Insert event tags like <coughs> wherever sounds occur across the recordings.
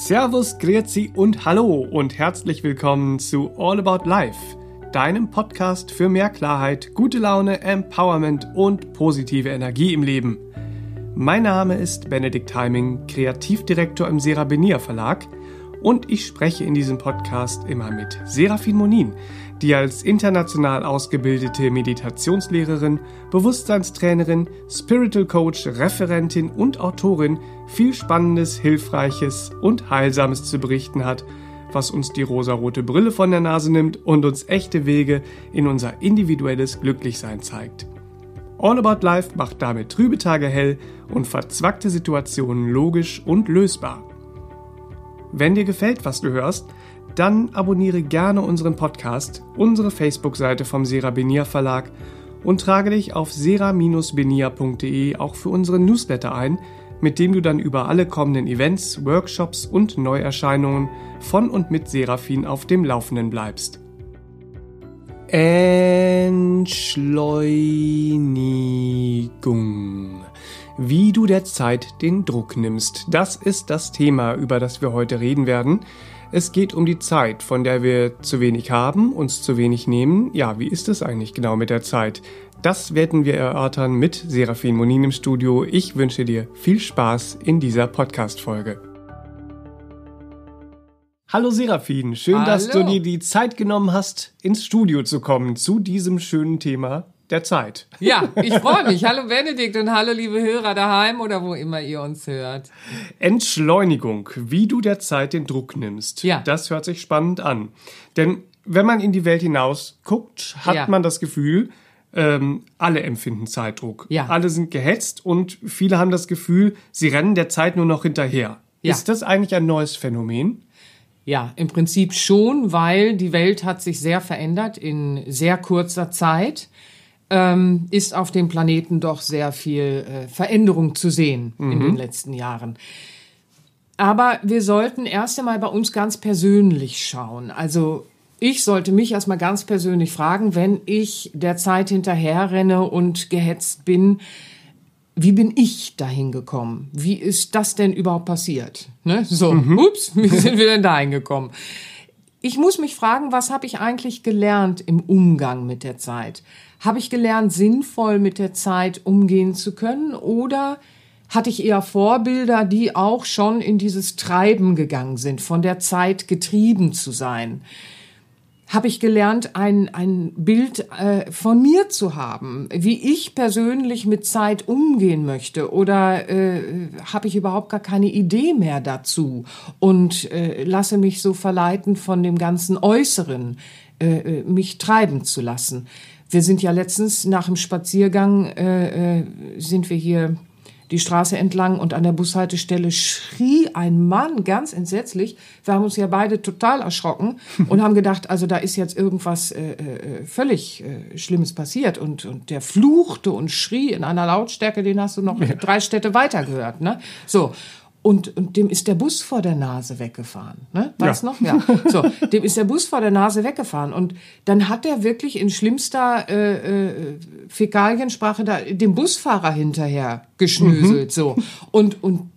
Servus, Grüezi und Hallo und herzlich willkommen zu All About Life, deinem Podcast für mehr Klarheit, gute Laune, Empowerment und positive Energie im Leben. Mein Name ist Benedikt Heiming, Kreativdirektor im Serabenia Verlag und ich spreche in diesem Podcast immer mit Serafin Monin, die als international ausgebildete Meditationslehrerin, Bewusstseinstrainerin, Spiritual Coach, Referentin und Autorin viel Spannendes, Hilfreiches und Heilsames zu berichten hat, was uns die rosarote Brille von der Nase nimmt und uns echte Wege in unser individuelles Glücklichsein zeigt. All About Life macht damit trübe Tage hell und verzwackte Situationen logisch und lösbar. Wenn dir gefällt, was du hörst, dann abonniere gerne unseren Podcast, unsere Facebook-Seite vom Serabenia Verlag und trage dich auf sera-benia.de auch für unseren Newsletter ein, mit dem du dann über alle kommenden Events, Workshops und Neuerscheinungen von und mit Serafin auf dem Laufenden bleibst. Entschleunigung. Wie du der Zeit den Druck nimmst, das ist das Thema, über das wir heute reden werden. Es geht um die Zeit, von der wir zu wenig haben, uns zu wenig nehmen. Ja, wie ist es eigentlich genau mit der Zeit? Das werden wir erörtern mit Serafin Monin im Studio. Ich wünsche dir viel Spaß in dieser Podcast-Folge. Hallo Serafin, schön, Hallo. dass du dir die Zeit genommen hast, ins Studio zu kommen zu diesem schönen Thema der Zeit. Ja, ich freue mich. hallo Benedikt und hallo liebe Hörer daheim oder wo immer ihr uns hört. Entschleunigung, wie du der Zeit den Druck nimmst. Ja. Das hört sich spannend an. Denn wenn man in die Welt hinaus guckt, hat ja. man das Gefühl, ähm, alle empfinden Zeitdruck. Ja. Alle sind gehetzt und viele haben das Gefühl, sie rennen der Zeit nur noch hinterher. Ja. Ist das eigentlich ein neues Phänomen? Ja, im Prinzip schon, weil die Welt hat sich sehr verändert in sehr kurzer Zeit ähm, ist auf dem Planeten doch sehr viel äh, Veränderung zu sehen mhm. in den letzten Jahren. Aber wir sollten erst einmal bei uns ganz persönlich schauen. Also ich sollte mich erstmal ganz persönlich fragen, wenn ich der Zeit hinterherrenne und gehetzt bin, wie bin ich dahin gekommen? Wie ist das denn überhaupt passiert? Ne? So, mhm. ups, <laughs> wie sind wir denn dahin gekommen? Ich muss mich fragen, was habe ich eigentlich gelernt im Umgang mit der Zeit? Habe ich gelernt, sinnvoll mit der Zeit umgehen zu können oder hatte ich eher Vorbilder, die auch schon in dieses Treiben gegangen sind, von der Zeit getrieben zu sein? Habe ich gelernt, ein, ein Bild äh, von mir zu haben, wie ich persönlich mit Zeit umgehen möchte? Oder äh, habe ich überhaupt gar keine Idee mehr dazu und äh, lasse mich so verleiten von dem ganzen Äußeren, äh, äh mich treiben zu lassen? Wir sind ja letztens nach dem Spaziergang, äh, äh, sind wir hier die Straße entlang und an der Bushaltestelle schrie ein Mann ganz entsetzlich. Wir haben uns ja beide total erschrocken <laughs> und haben gedacht, also da ist jetzt irgendwas äh, äh, völlig äh, Schlimmes passiert. Und, und der fluchte und schrie in einer Lautstärke, den hast du noch ja. drei Städte weiter gehört. Ne? So. Und, und dem ist der Bus vor der Nase weggefahren. Ne? Weißt ja. noch? Ja. So, dem ist der Bus vor der Nase weggefahren. Und dann hat er wirklich in schlimmster äh, äh, Fäkaliensprache da dem Busfahrer hinterher geschnöselt. Mhm. So. Und, und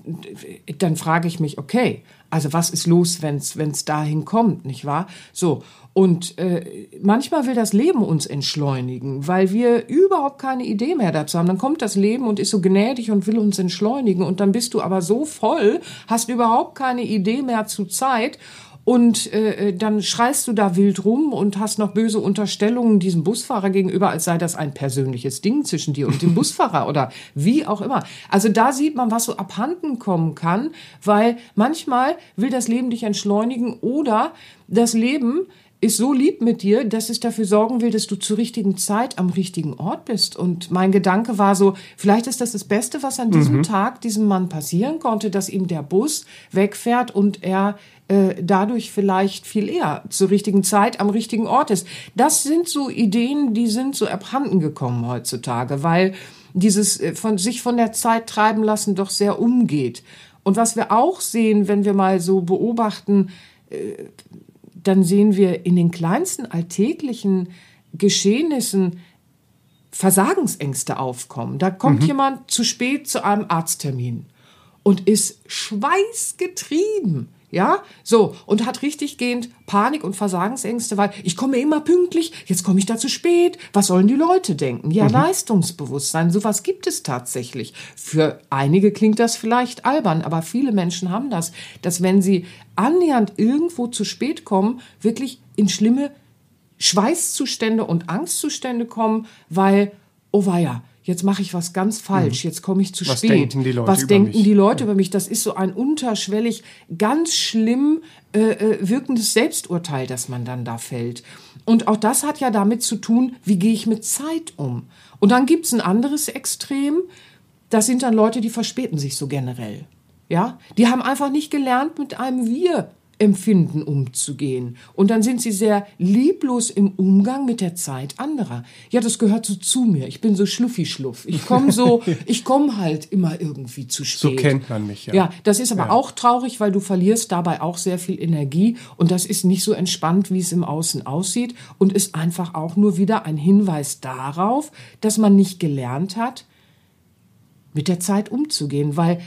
dann frage ich mich, okay, also was ist los, wenn es dahin kommt, nicht wahr? So. Und äh, manchmal will das Leben uns entschleunigen, weil wir überhaupt keine Idee mehr dazu haben. Dann kommt das Leben und ist so gnädig und will uns entschleunigen. Und dann bist du aber so voll, hast überhaupt keine Idee mehr zu Zeit. Und äh, äh, dann schreist du da wild rum und hast noch böse Unterstellungen diesem Busfahrer gegenüber, als sei das ein persönliches Ding zwischen dir und dem <laughs> Busfahrer oder wie auch immer. Also da sieht man, was so abhanden kommen kann, weil manchmal will das Leben dich entschleunigen oder das Leben ist so lieb mit dir, dass es dafür sorgen will, dass du zur richtigen Zeit am richtigen Ort bist. Und mein Gedanke war so, vielleicht ist das das Beste, was an diesem mhm. Tag diesem Mann passieren konnte, dass ihm der Bus wegfährt und er äh, dadurch vielleicht viel eher zur richtigen Zeit am richtigen Ort ist. Das sind so Ideen, die sind so abhanden gekommen heutzutage, weil dieses äh, von sich von der Zeit treiben lassen doch sehr umgeht. Und was wir auch sehen, wenn wir mal so beobachten, äh, dann sehen wir in den kleinsten alltäglichen Geschehnissen Versagensängste aufkommen. Da kommt mhm. jemand zu spät zu einem Arzttermin und ist schweißgetrieben. Ja, so, und hat richtig gehend Panik und Versagensängste, weil ich komme immer pünktlich, jetzt komme ich da zu spät, was sollen die Leute denken? Ja, mhm. Leistungsbewusstsein, sowas gibt es tatsächlich. Für einige klingt das vielleicht albern, aber viele Menschen haben das, dass wenn sie annähernd irgendwo zu spät kommen, wirklich in schlimme Schweißzustände und Angstzustände kommen, weil, oh weia, jetzt mache ich was ganz falsch, mhm. jetzt komme ich zu was spät. Denken die Leute was über denken mich? die Leute über mich? Das ist so ein unterschwellig, ganz schlimm äh, äh, wirkendes Selbsturteil, das man dann da fällt. Und auch das hat ja damit zu tun, wie gehe ich mit Zeit um. Und dann gibt's ein anderes Extrem, das sind dann Leute, die verspäten sich so generell. Ja, die haben einfach nicht gelernt, mit einem Wir Empfinden umzugehen. Und dann sind sie sehr lieblos im Umgang mit der Zeit anderer. Ja, das gehört so zu mir. Ich bin so schluffi-schluff. Ich komme so, <laughs> ich komme halt immer irgendwie zu spät. So kennt man mich, ja. Ja, das ist aber Ja. auch traurig, weil du verlierst dabei auch sehr viel Energie und das ist nicht so entspannt, wie es im Außen aussieht und ist einfach auch nur wieder ein Hinweis darauf, dass man nicht gelernt hat, mit der Zeit umzugehen, weil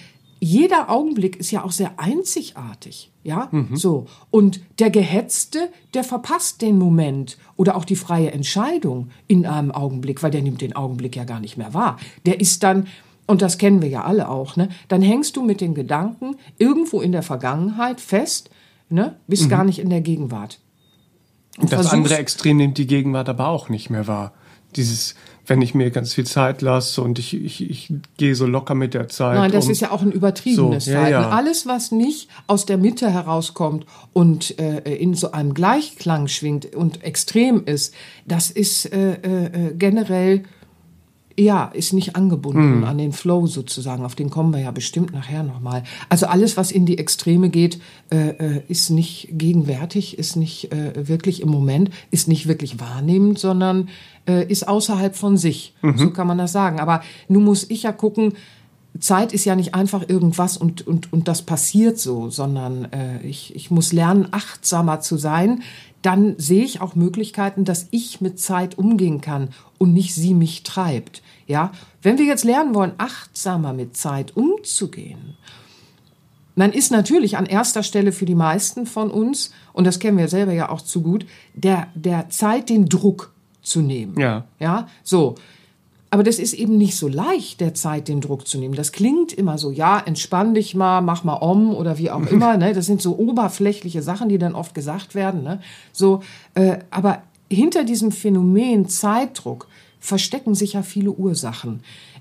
jeder Augenblick ist ja auch sehr einzigartig, ja, so. Und der Gehetzte, der verpasst den Moment oder auch die freie Entscheidung in einem Augenblick, weil der nimmt den Augenblick ja gar nicht mehr wahr. Der ist dann, und das kennen wir ja alle auch, ne, dann hängst du mit den Gedanken irgendwo in der Vergangenheit fest, ne, bist gar nicht in der Gegenwart. Und das versuchst- andere Extrem nimmt die Gegenwart aber auch nicht mehr wahr. Dieses, wenn ich mir ganz viel Zeit lasse und ich, ich, ich gehe so locker mit der Zeit. Nein, das um. ist ja auch ein übertriebenes So, ja, Verhalten. ja. Alles, was nicht aus der Mitte herauskommt und äh, in so einem Gleichklang schwingt und extrem ist, das ist äh, äh, äh, generell ja, ist nicht angebunden Hm. an den Flow sozusagen. Auf den kommen wir ja bestimmt nachher nochmal. Also alles, was in die Extreme geht, äh, äh, ist nicht gegenwärtig, ist nicht äh, wirklich im Moment, ist nicht wirklich wahrnehmend, sondern äh, ist außerhalb von sich. Mhm. So kann man das sagen. Aber nun muss ich ja gucken, Zeit ist ja nicht einfach irgendwas und, und, und das passiert so, sondern äh, ich, ich muss lernen, achtsamer zu sein. Dann sehe ich auch Möglichkeiten, dass ich mit Zeit umgehen kann und nicht sie mich treibt. Ja, wenn wir jetzt lernen wollen, achtsamer mit Zeit umzugehen, dann ist natürlich an erster Stelle für die meisten von uns, und das kennen wir selber ja auch zu gut, der, der Zeit den Druck zu nehmen. Ja. Ja, so. Aber das ist eben nicht so leicht, der Zeit den Druck zu nehmen. Das klingt immer so, ja, entspann dich mal, mach mal om oder wie auch immer. Ne? Das sind so oberflächliche Sachen, die dann oft gesagt werden. Ne? So, äh, aber hinter diesem Phänomen Zeitdruck verstecken sich ja viele Ursachen.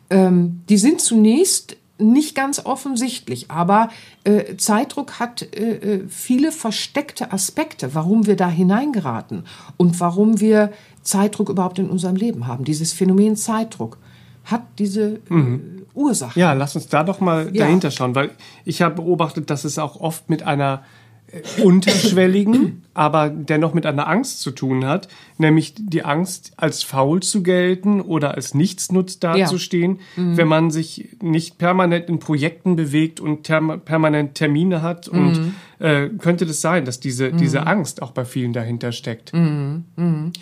Ähm, die sind zunächst nicht ganz offensichtlich, aber äh, Zeitdruck hat äh, äh, viele versteckte Aspekte, warum wir da hineingeraten und warum wir Zeitdruck überhaupt in unserem Leben haben. Dieses Phänomen Zeitdruck hat diese äh, Ursache. Ja, lass uns da doch mal Ja. dahinter schauen, weil ich habe beobachtet, dass es auch oft mit einer äh, unterschwelligen, <coughs> aber dennoch mit einer Angst zu tun hat, nämlich die Angst, als faul zu gelten oder als Nichtsnutz dazustehen, wenn man sich nicht permanent in Projekten bewegt und permanent Termine hat. Und äh, könnte das sein, dass diese, diese Angst auch bei vielen dahinter steckt?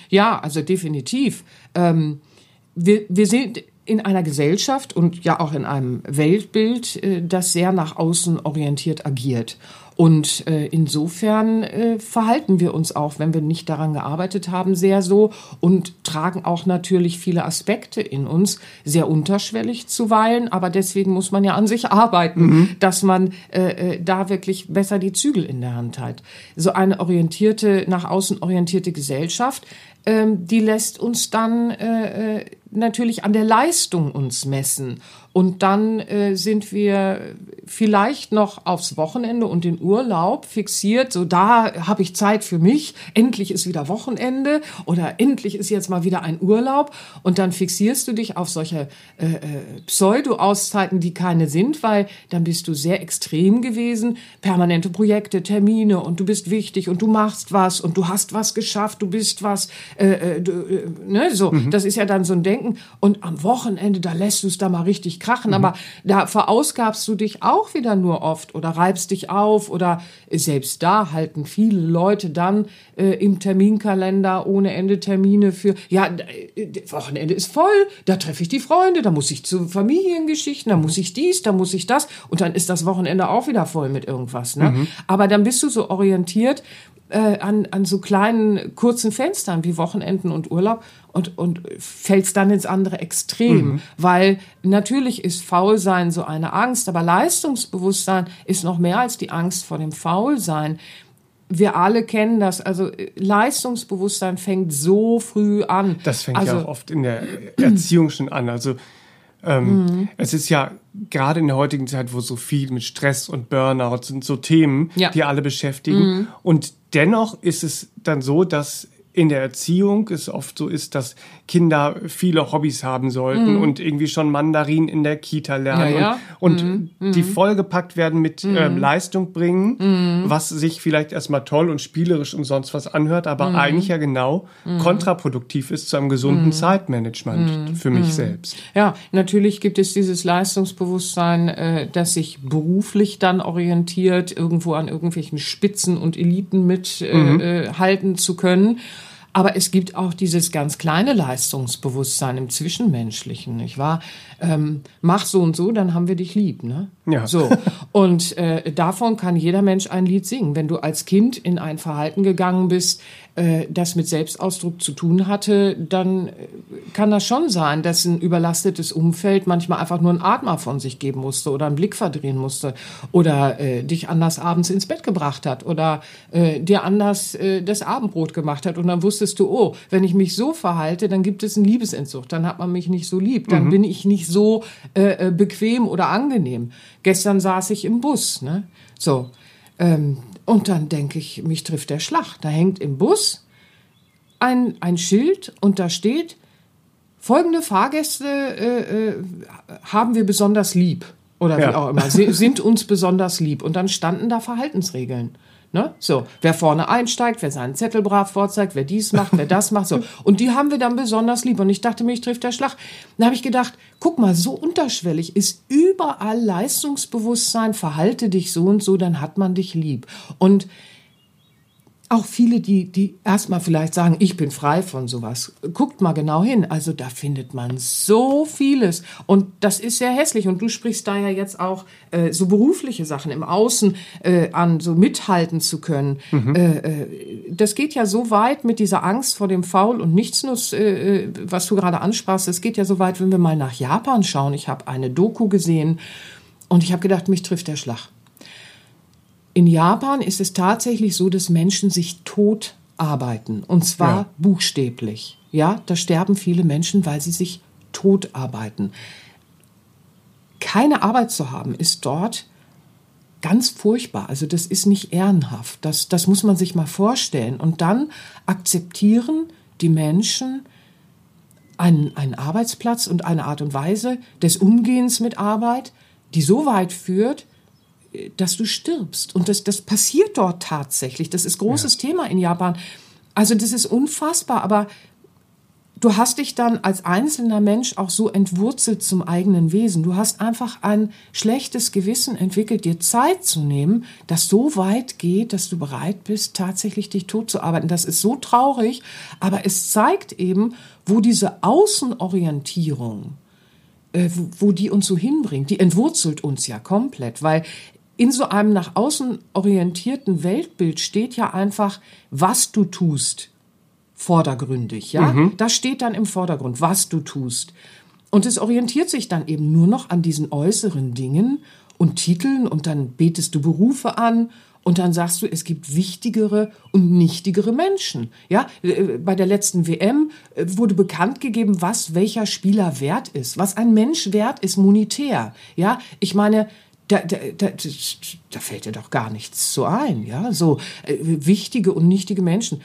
Ja, also definitiv. Ähm, wir, wir sind in einer Gesellschaft und ja auch in einem Weltbild, äh, das sehr nach außen orientiert agiert. Und äh, insofern äh, verhalten wir uns auch, wenn wir nicht daran gearbeitet haben, sehr so und tragen auch natürlich viele Aspekte in uns, sehr unterschwellig zuweilen, aber deswegen muss man ja an sich arbeiten, dass man äh, äh, da wirklich besser die Zügel in der Hand hat. So eine orientierte, nach außen orientierte Gesellschaft, ähm, die lässt uns dann äh, äh, natürlich an der Leistung uns messen. Und dann äh, sind wir vielleicht noch aufs Wochenende und den Urlaub fixiert. So, da habe ich Zeit für mich. Endlich ist wieder Wochenende oder endlich ist jetzt mal wieder ein Urlaub. Und dann fixierst du dich auf solche äh, äh, Pseudo-Auszeiten, die keine sind, weil dann bist du sehr extrem gewesen. Permanente Projekte, Termine und du bist wichtig und du machst was und du hast was geschafft, du bist was. Äh, äh, du, äh, ne, so, das ist ja dann so ein Denken. Und am Wochenende, da lässt du es da mal richtig krachen. Aber da verausgabst du dich auch auch wieder nur oft oder reibst dich auf oder selbst da halten viele Leute dann äh, im Terminkalender ohne Ende Termine für, ja, äh, Wochenende ist voll, da treffe ich die Freunde, da muss ich zu Familiengeschichten, da muss ich dies, da muss ich das und dann ist das Wochenende auch wieder voll mit irgendwas. Ne? Mhm. Aber dann bist du so orientiert, äh, an, an so kleinen, kurzen Fenstern wie Wochenenden und Urlaub und, und fällst dann ins andere Extrem. Mhm. Weil natürlich ist Faulsein so eine Angst, aber Leistungsbewusstsein ist noch mehr als die Angst vor dem Faulsein. Wir alle kennen das. Also Leistungsbewusstsein fängt so früh an. Das fängt also, ja auch oft in der Erziehung schon an. Also ähm, mhm. Es ist ja gerade in der heutigen Zeit, wo so viel mit Stress und Burnout sind, so Themen, ja. die alle beschäftigen. Mhm. Und dennoch ist es dann so, dass in der Erziehung es oft so ist, dass Kinder viele Hobbys haben sollten mhm. und irgendwie schon Mandarin in der Kita lernen ja, ja. und, und mhm. die mhm. vollgepackt werden mit mhm. ähm, Leistung bringen, mhm. was sich vielleicht erstmal toll und spielerisch und sonst was anhört, aber mhm. eigentlich ja genau kontraproduktiv ist zu einem gesunden Zeitmanagement für mich selbst. Ja, natürlich gibt es dieses Leistungsbewusstsein, äh, das sich beruflich dann orientiert, irgendwo an irgendwelchen Spitzen und Eliten mithalten äh, äh, zu können. Aber es gibt auch dieses ganz kleine Leistungsbewusstsein im Zwischenmenschlichen, nicht wahr? Ähm, mach so und so, dann haben wir dich lieb, ne? Ja. So. Und äh, davon kann jeder Mensch ein Lied singen. Wenn du als Kind in ein Verhalten gegangen bist, äh, das mit Selbstausdruck zu tun hatte, dann äh, kann das schon sein, dass ein überlastetes Umfeld manchmal einfach nur einen Atmer von sich geben musste oder einen Blick verdrehen musste oder äh, dich anders abends ins Bett gebracht hat oder äh, dir anders äh, das Abendbrot gemacht hat und dann wusstest du, oh, wenn ich mich so verhalte, dann gibt es einen Liebesentzucht, dann hat man mich nicht so lieb, dann mhm. bin ich nicht so äh, äh, bequem oder angenehm. Gestern saß ich im Bus, ne? So. Ähm, und dann denke ich, mich trifft der Schlag. Da hängt im Bus ein, ein Schild und da steht, folgende Fahrgäste äh, äh, haben wir besonders lieb. Oder wie ja. auch immer, Sie sind uns besonders lieb. Und dann standen da Verhaltensregeln. Ne? So, wer vorne einsteigt, wer seinen Zettel brav vorzeigt, wer dies macht, wer das macht, so. Und die haben wir dann besonders lieb. Und ich dachte, mich trifft der Schlag. Dann habe ich gedacht, guck mal, so unterschwellig ist überall Leistungsbewusstsein, verhalte dich so und so, dann hat man dich lieb. Und auch viele, die, die erstmal vielleicht sagen, ich bin frei von sowas. Guckt mal genau hin. Also da findet man so vieles. Und das ist sehr hässlich. Und du sprichst da ja jetzt auch äh, so berufliche Sachen im Außen äh, an, so mithalten zu können. Mhm. Äh, äh das geht ja so weit mit dieser Angst vor dem Faul und Nichtsnuss, äh, was du gerade ansprachst. Es geht ja so weit, wenn wir mal nach Japan schauen. Ich habe eine Doku gesehen und ich habe gedacht, mich trifft der Schlag. In Japan ist es tatsächlich so, dass Menschen sich tot arbeiten. Und zwar ja. buchstäblich. Ja, da sterben viele Menschen, weil sie sich tot arbeiten. Keine Arbeit zu haben, ist dort ganz furchtbar. Also das ist nicht ehrenhaft. Das, das muss man sich mal vorstellen. Und dann akzeptieren die Menschen einen, einen Arbeitsplatz und eine Art und Weise des Umgehens mit Arbeit, die so weit führt, dass du stirbst. Und das, das passiert dort tatsächlich. Das ist großes ja. Thema in Japan. Also das ist unfassbar, aber du hast dich dann als einzelner Mensch auch so entwurzelt zum eigenen Wesen. Du hast einfach ein schlechtes Gewissen entwickelt, dir Zeit zu nehmen, das so weit geht, dass du bereit bist, tatsächlich dich tot zu arbeiten. Das ist so traurig, aber es zeigt eben, wo diese Außenorientierung, äh, wo die uns so hinbringt, die entwurzelt uns ja komplett, weil in so einem nach außen orientierten Weltbild steht ja einfach, was du tust, vordergründig, ja? Mhm. Das steht dann im Vordergrund, was du tust. Und es orientiert sich dann eben nur noch an diesen äußeren Dingen und Titeln und dann betest du Berufe an und dann sagst du, es gibt wichtigere und nichtigere Menschen. Ja, bei der letzten WM äh, wurde bekannt gegeben, was welcher Spieler wert ist, was ein Mensch wert ist monetär. Ja, ich meine, da, da, da, da fällt dir doch gar nichts so ein, ja, so äh, wichtige und nichtige Menschen.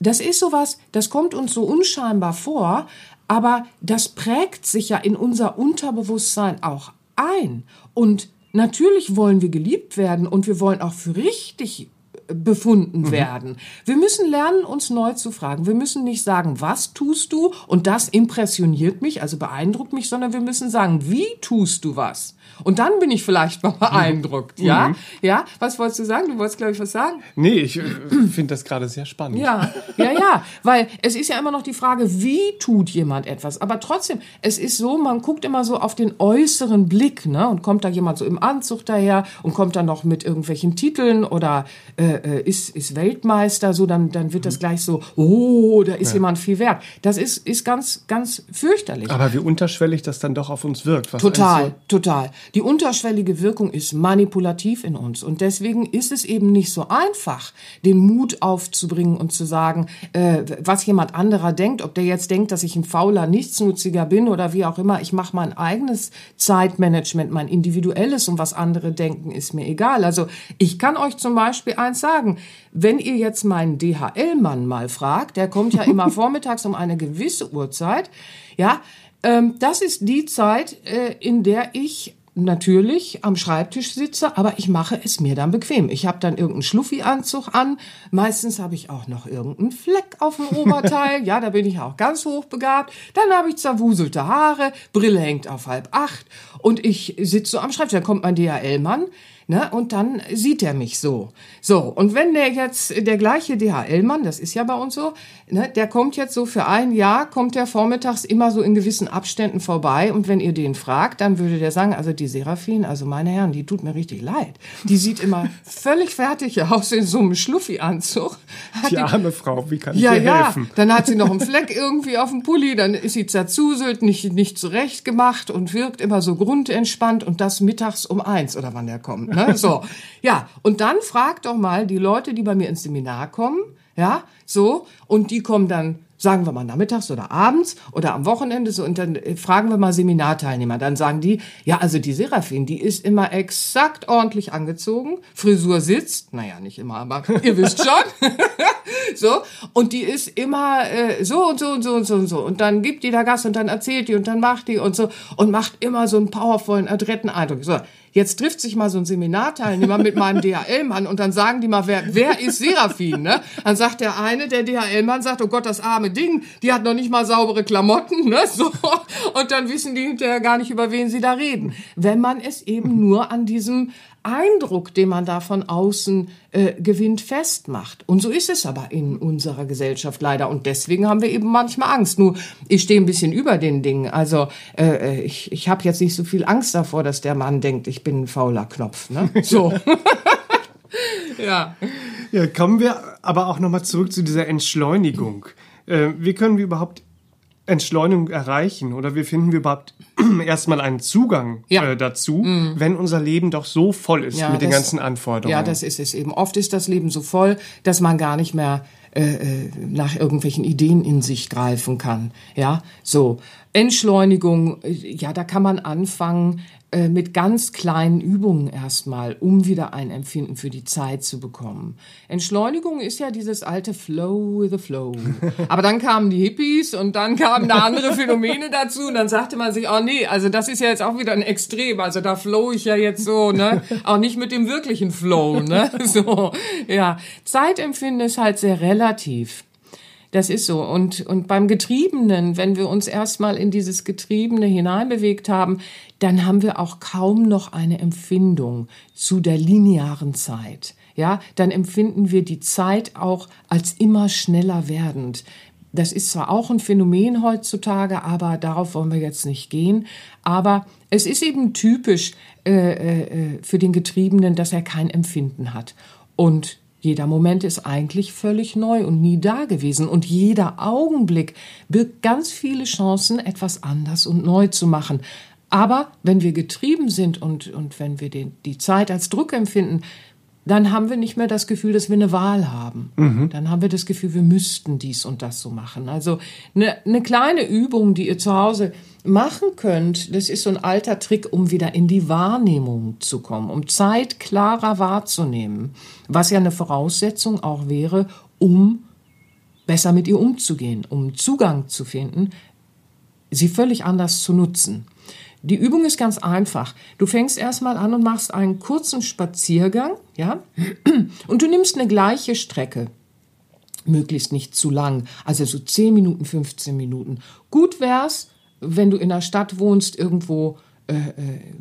Das ist sowas, das kommt uns so unscheinbar vor, aber das prägt sich ja in unser Unterbewusstsein auch ein. Und natürlich wollen wir geliebt werden und wir wollen auch für richtig befunden mhm. werden. Wir müssen lernen, uns neu zu fragen. Wir müssen nicht sagen, was tust du und das impressioniert mich, also beeindruckt mich, sondern wir müssen sagen, wie tust du was? Und dann bin ich vielleicht mal <laughs> beeindruckt, ja? Mhm. Ja? Was wolltest du sagen? Du wolltest, glaube ich, was sagen? Nee, ich äh, <clears throat> finde das gerade sehr spannend. Ja, ja, ja. Weil es ist ja immer noch die Frage, wie tut jemand etwas? Aber trotzdem, es ist so, man guckt immer so auf den äußeren Blick, ne? Und kommt da jemand so im Anzug daher und kommt dann noch mit irgendwelchen Titeln oder äh, äh ist, ist Weltmeister, so, dann, dann wird das mhm. gleich so, oh, da ist ja. jemand viel wert. Das ist, ist ganz, ganz fürchterlich. Aber wie unterschwellig das dann doch auf uns wirkt. Was total, also total. Die unterschwellige Wirkung ist manipulativ in uns. Und deswegen ist es eben nicht so einfach, den Mut aufzubringen und zu sagen, äh, was jemand anderer denkt, ob der jetzt denkt, dass ich ein fauler Nichtsnutziger bin oder wie auch immer. Ich mache mein eigenes Zeitmanagement, mein individuelles und was andere denken, ist mir egal. Also ich kann euch zum Beispiel eins sagen, wenn ihr jetzt meinen DHL-Mann mal fragt, der kommt ja immer <laughs> vormittags um eine gewisse Uhrzeit, ja, ähm, das ist die Zeit, äh, in der ich natürlich am Schreibtisch sitze, aber ich mache es mir dann bequem. Ich habe dann irgendeinen Schluffi-Anzug an. Meistens habe ich auch noch irgendeinen Fleck auf dem Oberteil. <laughs> ja, da bin ich auch ganz hochbegabt. Dann habe ich zerwuselte Haare, Brille hängt auf halb acht und ich sitze so am Schreibtisch. Dann kommt mein DHL-Mann Ne? Und dann sieht er mich so. So, und wenn der jetzt, der gleiche DHL-Mann, das ist ja bei uns so, ne, der kommt jetzt so für ein Jahr, kommt der vormittags immer so in gewissen Abständen vorbei. Und wenn ihr den fragt, dann würde der sagen, also die Seraphin, also meine Herren, die tut mir richtig leid. Die sieht immer <laughs> völlig fertig aus in so einem Schluffi-Anzug. Die, die arme Frau, wie kann ich ja, ihr ja. helfen? Dann hat sie noch einen Fleck irgendwie auf dem Pulli, dann ist sie zerzuselt, nicht, nicht zurecht gemacht und wirkt immer so grundentspannt und das mittags um eins oder wann der kommt. Ne? So, <laughs> ja, und dann frag doch mal die Leute, die bei mir ins Seminar kommen, ja, so, und die kommen dann sagen wir mal nachmittags oder abends oder am Wochenende so und dann äh, fragen wir mal Seminarteilnehmer, dann sagen die, ja, also die Seraphin, die ist immer exakt ordentlich angezogen, Frisur sitzt, naja, nicht immer, aber <laughs> ihr wisst schon, <laughs> so. Und die ist immer äh, so und so und so und so und so. Und dann gibt die da Gas und dann erzählt die und dann macht die und so und macht immer so einen powervollen, adretten Eindruck. So, Jetzt trifft sich mal so ein Seminarteilnehmer mit meinem DHL-Mann und dann sagen die mal, wer, wer ist Seraphin, ne? Dann sagt der eine, der DHL-Mann sagt, oh Gott, das arme Ding, die hat noch nicht mal saubere Klamotten, ne? So. Und dann wissen die hinterher gar nicht, über wen sie da reden. Wenn man es eben nur an diesem Eindruck, den man da von außen äh, gewinnt, festmacht. Und so ist es aber in unserer Gesellschaft leider. Und deswegen haben wir eben manchmal Angst. Nur, ich stehe ein bisschen über den Dingen. Also äh, ich, ich habe jetzt nicht so viel Angst davor, dass der Mann denkt, ich bin ein fauler Knopf. Ne? So. <laughs> ja. Ja, kommen wir aber auch nochmal zurück zu dieser Entschleunigung. Äh, wie können wir überhaupt Entschleunigung erreichen oder wie finden wir überhaupt <clears throat> erstmal einen Zugang ja. äh, dazu, mm. wenn unser Leben doch so voll ist ja, mit den ganzen Anforderungen. Ja, das ist es eben. Oft ist das Leben so voll, dass man gar nicht mehr äh, äh nach irgendwelchen Ideen in sich greifen kann. Ja, so. Entschleunigung, ja, da kann man anfangen, äh, mit ganz kleinen Übungen erstmal, um wieder ein Empfinden für die Zeit zu bekommen. Entschleunigung ist ja dieses alte Flow with the Flow. <laughs> Aber dann kamen die Hippies und dann kamen da andere Phänomene <laughs> dazu und dann sagte man sich, oh nee, also das ist ja jetzt auch wieder ein Extrem, also da flow ich ja jetzt so, ne? <laughs> Auch nicht mit dem wirklichen Flow, ne? So, ja. Zeitempfinden ist halt sehr relativ. Das ist so. Und, und beim Getriebenen, wenn wir uns erstmal in dieses Getriebene hineinbewegt haben, dann haben wir auch kaum noch eine Empfindung zu der linearen Zeit. Ja, dann empfinden wir die Zeit auch als immer schneller werdend. Das ist zwar auch ein Phänomen heutzutage, aber darauf wollen wir jetzt nicht gehen. Aber es ist eben typisch äh, äh, für den Getriebenen, dass er kein Empfinden hat. Und jeder Moment ist eigentlich völlig neu und nie da gewesen. Und jeder Augenblick birgt ganz viele Chancen, etwas anders und neu zu machen. Aber wenn wir getrieben sind und, und wenn wir den, die Zeit als Druck empfinden, dann haben wir nicht mehr das Gefühl, dass wir eine Wahl haben. Mhm. Dann haben wir das Gefühl, wir müssten dies und das so machen. Also eine, eine kleine Übung, die ihr zu Hause machen könnt, das ist so ein alter Trick, um wieder in die Wahrnehmung zu kommen, um Zeit klarer wahrzunehmen, was ja eine Voraussetzung auch wäre, um besser mit ihr umzugehen, um Zugang zu finden, sie völlig anders zu nutzen. Die Übung ist ganz einfach. Du fängst erstmal an und machst einen kurzen Spaziergang, ja? <clears throat> Und du nimmst eine gleiche Strecke. Möglichst nicht zu lang. Also so 10 Minuten, 15 Minuten. Gut wär's, wenn du in der Stadt wohnst, irgendwo äh, äh,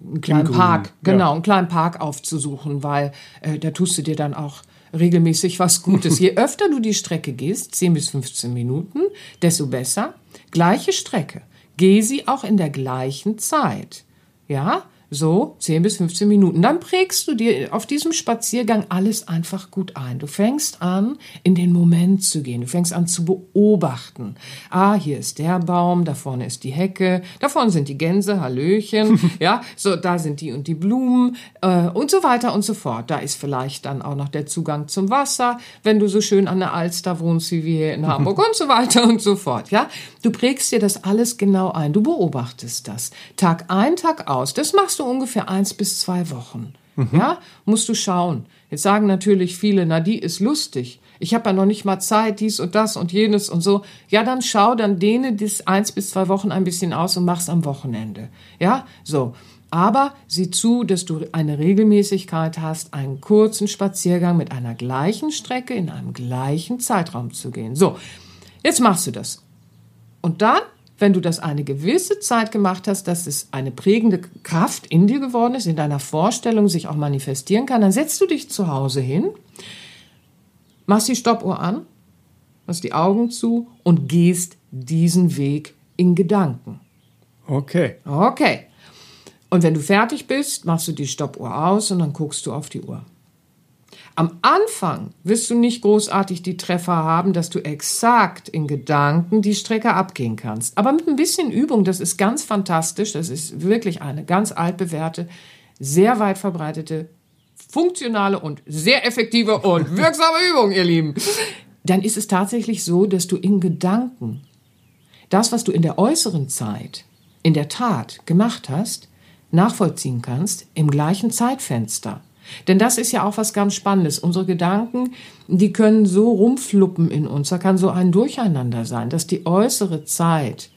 einen kleinen Park, genau, ja. einen kleinen Park aufzusuchen, weil äh, da tust du dir dann auch regelmäßig was Gutes. Je öfter du die Strecke gehst, 10 bis 15 Minuten, desto besser. Gleiche Strecke. Geh sie auch in der gleichen Zeit. Ja, so 10 bis 15 Minuten. Dann prägst du dir auf diesem Spaziergang alles einfach gut ein. Du fängst an, in den Moment zu gehen. Du fängst an zu beobachten. Ah, hier ist der Baum, da vorne ist die Hecke, da vorne sind die Gänse, Hallöchen, <laughs> ja, so, da sind die und die Blumen äh, und so weiter und so fort. Da ist vielleicht dann auch noch der Zugang zum Wasser, wenn du so schön an der Alster wohnst wie wir hier in Hamburg <laughs> und so weiter und so fort, ja. Du prägst dir das alles genau ein. Du beobachtest das. Tag ein, Tag aus. Das machst du ungefähr eins bis zwei Wochen. Ja, musst du schauen. Jetzt sagen natürlich viele, na, die ist lustig. Ich habe ja noch nicht mal Zeit, dies und das und jenes und so. Ja, dann schau, dann dehne das eins bis zwei Wochen ein bisschen aus und mach's am Wochenende. Ja, so. Aber sieh zu, dass du eine Regelmäßigkeit hast, einen kurzen Spaziergang mit einer gleichen Strecke in einem gleichen Zeitraum zu gehen. So, jetzt machst du das. Und dann, wenn du das eine gewisse Zeit gemacht hast, dass es eine prägende Kraft in dir geworden ist, in deiner Vorstellung sich auch manifestieren kann, dann setzt du dich zu Hause hin, machst die Stoppuhr an, machst die Augen zu und gehst diesen Weg in Gedanken. Okay. Okay. Und wenn du fertig bist, machst du die Stoppuhr aus und dann guckst du auf die Uhr. Am Anfang wirst du nicht großartig die Treffer haben, dass du exakt in Gedanken die Strecke abgehen kannst. Aber mit ein bisschen Übung, das ist ganz fantastisch, das ist wirklich eine ganz altbewährte, sehr weit verbreitete, funktionale und sehr effektive und <laughs> wirksame Übung, ihr Lieben. Dann ist es tatsächlich so, dass du in Gedanken das, was du in der äußeren Zeit in der Tat gemacht hast, nachvollziehen kannst im gleichen Zeitfenster. Denn das ist ja auch was ganz Spannendes. Unsere Gedanken, die können so rumfluppen in uns. Da kann so ein Durcheinander sein, dass die äußere Zeit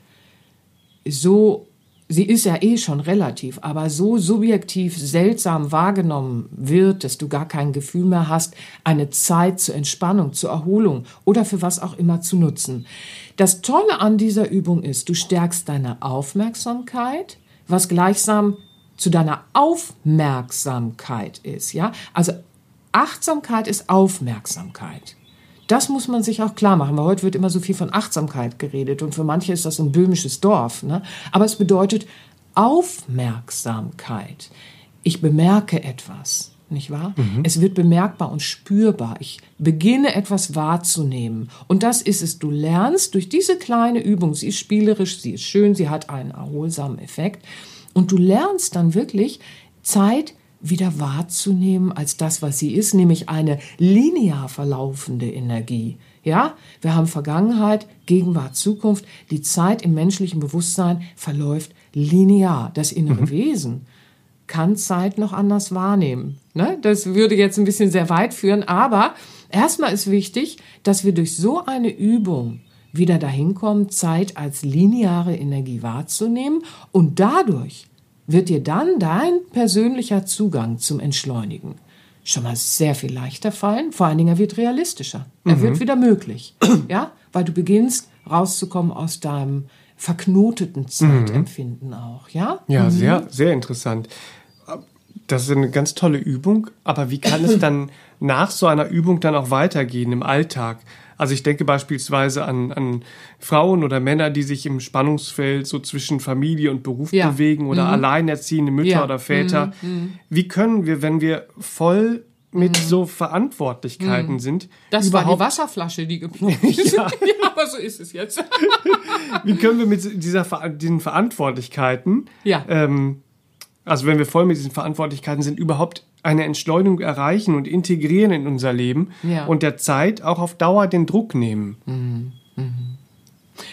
so, sie ist ja eh schon relativ, aber so subjektiv seltsam wahrgenommen wird, dass du gar kein Gefühl mehr hast, eine Zeit zur Entspannung, zur Erholung oder für was auch immer zu nutzen. Das Tolle an dieser Übung ist, du stärkst deine Aufmerksamkeit, was gleichsam zu deiner Aufmerksamkeit ist, ja? Also Achtsamkeit ist Aufmerksamkeit. Das muss man sich auch klar machen, weil heute wird immer so viel von Achtsamkeit geredet und für manche ist das ein böhmisches Dorf, ne? Aber es bedeutet Aufmerksamkeit. Ich bemerke etwas, nicht wahr? Es wird bemerkbar und spürbar. Ich beginne etwas wahrzunehmen. Und das ist es. Du lernst durch diese kleine Übung, sie ist spielerisch, sie ist schön, sie hat einen erholsamen Effekt. Und du lernst dann wirklich Zeit wieder wahrzunehmen als das, was sie ist, nämlich eine linear verlaufende Energie. Ja, wir haben Vergangenheit, Gegenwart, Zukunft. Die Zeit im menschlichen Bewusstsein verläuft linear. Das innere Wesen kann Zeit noch anders wahrnehmen. Ne? Das würde jetzt ein bisschen sehr weit führen, aber erstmal ist wichtig, dass wir durch so eine Übung wieder dahin kommen, Zeit als lineare Energie wahrzunehmen und dadurch wird dir dann dein persönlicher Zugang zum Entschleunigen schon mal sehr viel leichter fallen. Vor allen Dingen, er wird realistischer. Er wird wieder möglich. Ja, weil du beginnst rauszukommen aus deinem verknoteten Zeitempfinden auch. Ja, Ja, sehr, sehr interessant. Das ist eine ganz tolle Übung, aber wie kann es <laughs> dann nach so einer Übung dann auch weitergehen im Alltag? Also ich denke beispielsweise an, an Frauen oder Männer, die sich im Spannungsfeld so zwischen Familie und Beruf Ja. bewegen oder alleinerziehende Mütter Ja. oder Väter. Wie können wir, wenn wir voll mit so Verantwortlichkeiten sind, das war die Wasserflasche, die <laughs> geploppt ist. Ja. <laughs> ja, aber so ist es jetzt. <laughs> wie können wir mit dieser, diesen Verantwortlichkeiten Ja. ähm, also wenn wir voll mit diesen Verantwortlichkeiten sind, überhaupt eine Entschleunigung erreichen und integrieren in unser Leben Ja. und der Zeit auch auf Dauer den Druck nehmen.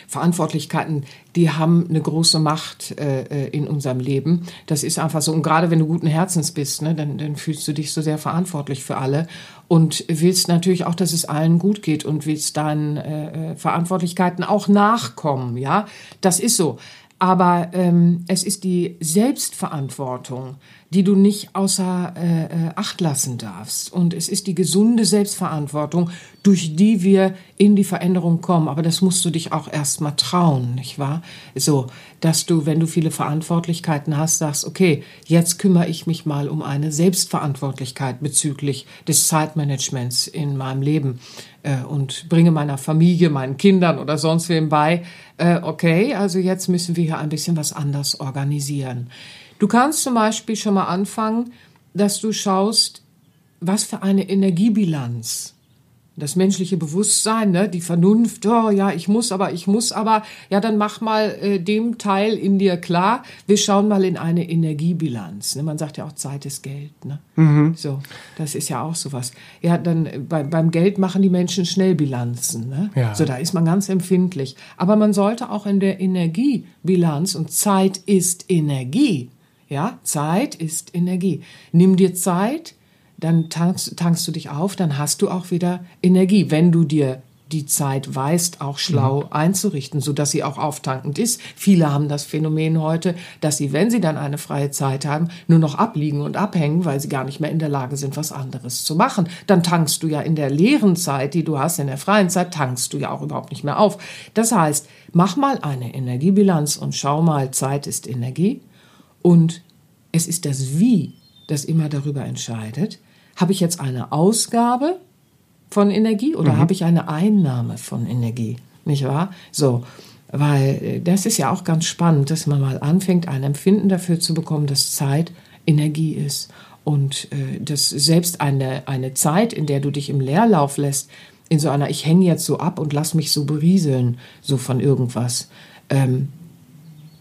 Verantwortlichkeiten, die haben eine große Macht äh, äh, in unserem Leben. Das ist einfach so. Und gerade wenn du guten Herzens bist, ne, dann, dann fühlst du dich so sehr verantwortlich für alle und willst natürlich auch, dass es allen gut geht und willst deinen äh, äh, Verantwortlichkeiten auch nachkommen. Ja, das ist so. Aber ähm, es ist die Selbstverantwortung, die du nicht außer äh, äh, Acht lassen darfst. Und es ist die gesunde Selbstverantwortung, durch die wir in die Veränderung kommen. Aber das musst du dich auch erstmal trauen, nicht wahr? So, dass du, wenn du viele Verantwortlichkeiten hast, sagst, okay, jetzt kümmere ich mich mal um eine Selbstverantwortlichkeit bezüglich des Zeitmanagements in meinem Leben äh, und bringe meiner Familie, meinen Kindern oder sonst wem bei, äh, okay, also jetzt müssen wir hier ein bisschen was anders organisieren. Du kannst zum Beispiel schon mal anfangen, dass du schaust, was für eine Energiebilanz das menschliche Bewusstsein, ne, die Vernunft, oh ja, ich muss aber, ich muss aber, ja, dann mach mal äh, dem Teil in dir klar, wir schauen mal in eine Energiebilanz. Ne? Man sagt ja auch, Zeit ist Geld. Ne? Mhm. So, das ist ja auch sowas. Ja, dann äh, bei, beim Geld machen die Menschen schnell Bilanzen. Ne? Ja. So, da ist man ganz empfindlich. Aber man sollte auch in der Energiebilanz, und Zeit ist Energie, ja, Zeit ist Energie. Nimm dir Zeit, dann tankst, tankst du dich auf, dann hast du auch wieder Energie, wenn du dir die Zeit weißt, auch schlau mhm. einzurichten, so dass sie auch auftankend ist. Viele haben das Phänomen heute, dass sie, wenn sie dann eine freie Zeit haben, nur noch abliegen und abhängen, weil sie gar nicht mehr in der Lage sind, was anderes zu machen. Dann tankst du ja in der leeren Zeit, die du hast, in der freien Zeit, tankst du ja auch überhaupt nicht mehr auf. Das heißt, mach mal eine Energiebilanz und schau mal, Zeit ist Energie und es ist das Wie, das immer darüber entscheidet. Habe ich jetzt eine Ausgabe von Energie oder mhm. habe ich eine Einnahme von Energie? Nicht wahr? So, weil äh, das ist ja auch ganz spannend, dass man mal anfängt, ein Empfinden dafür zu bekommen, dass Zeit Energie ist. Und äh, dass selbst eine, eine Zeit, in der du dich im Leerlauf lässt, in so einer, ich hänge jetzt so ab und lass mich so berieseln, so von irgendwas, ähm,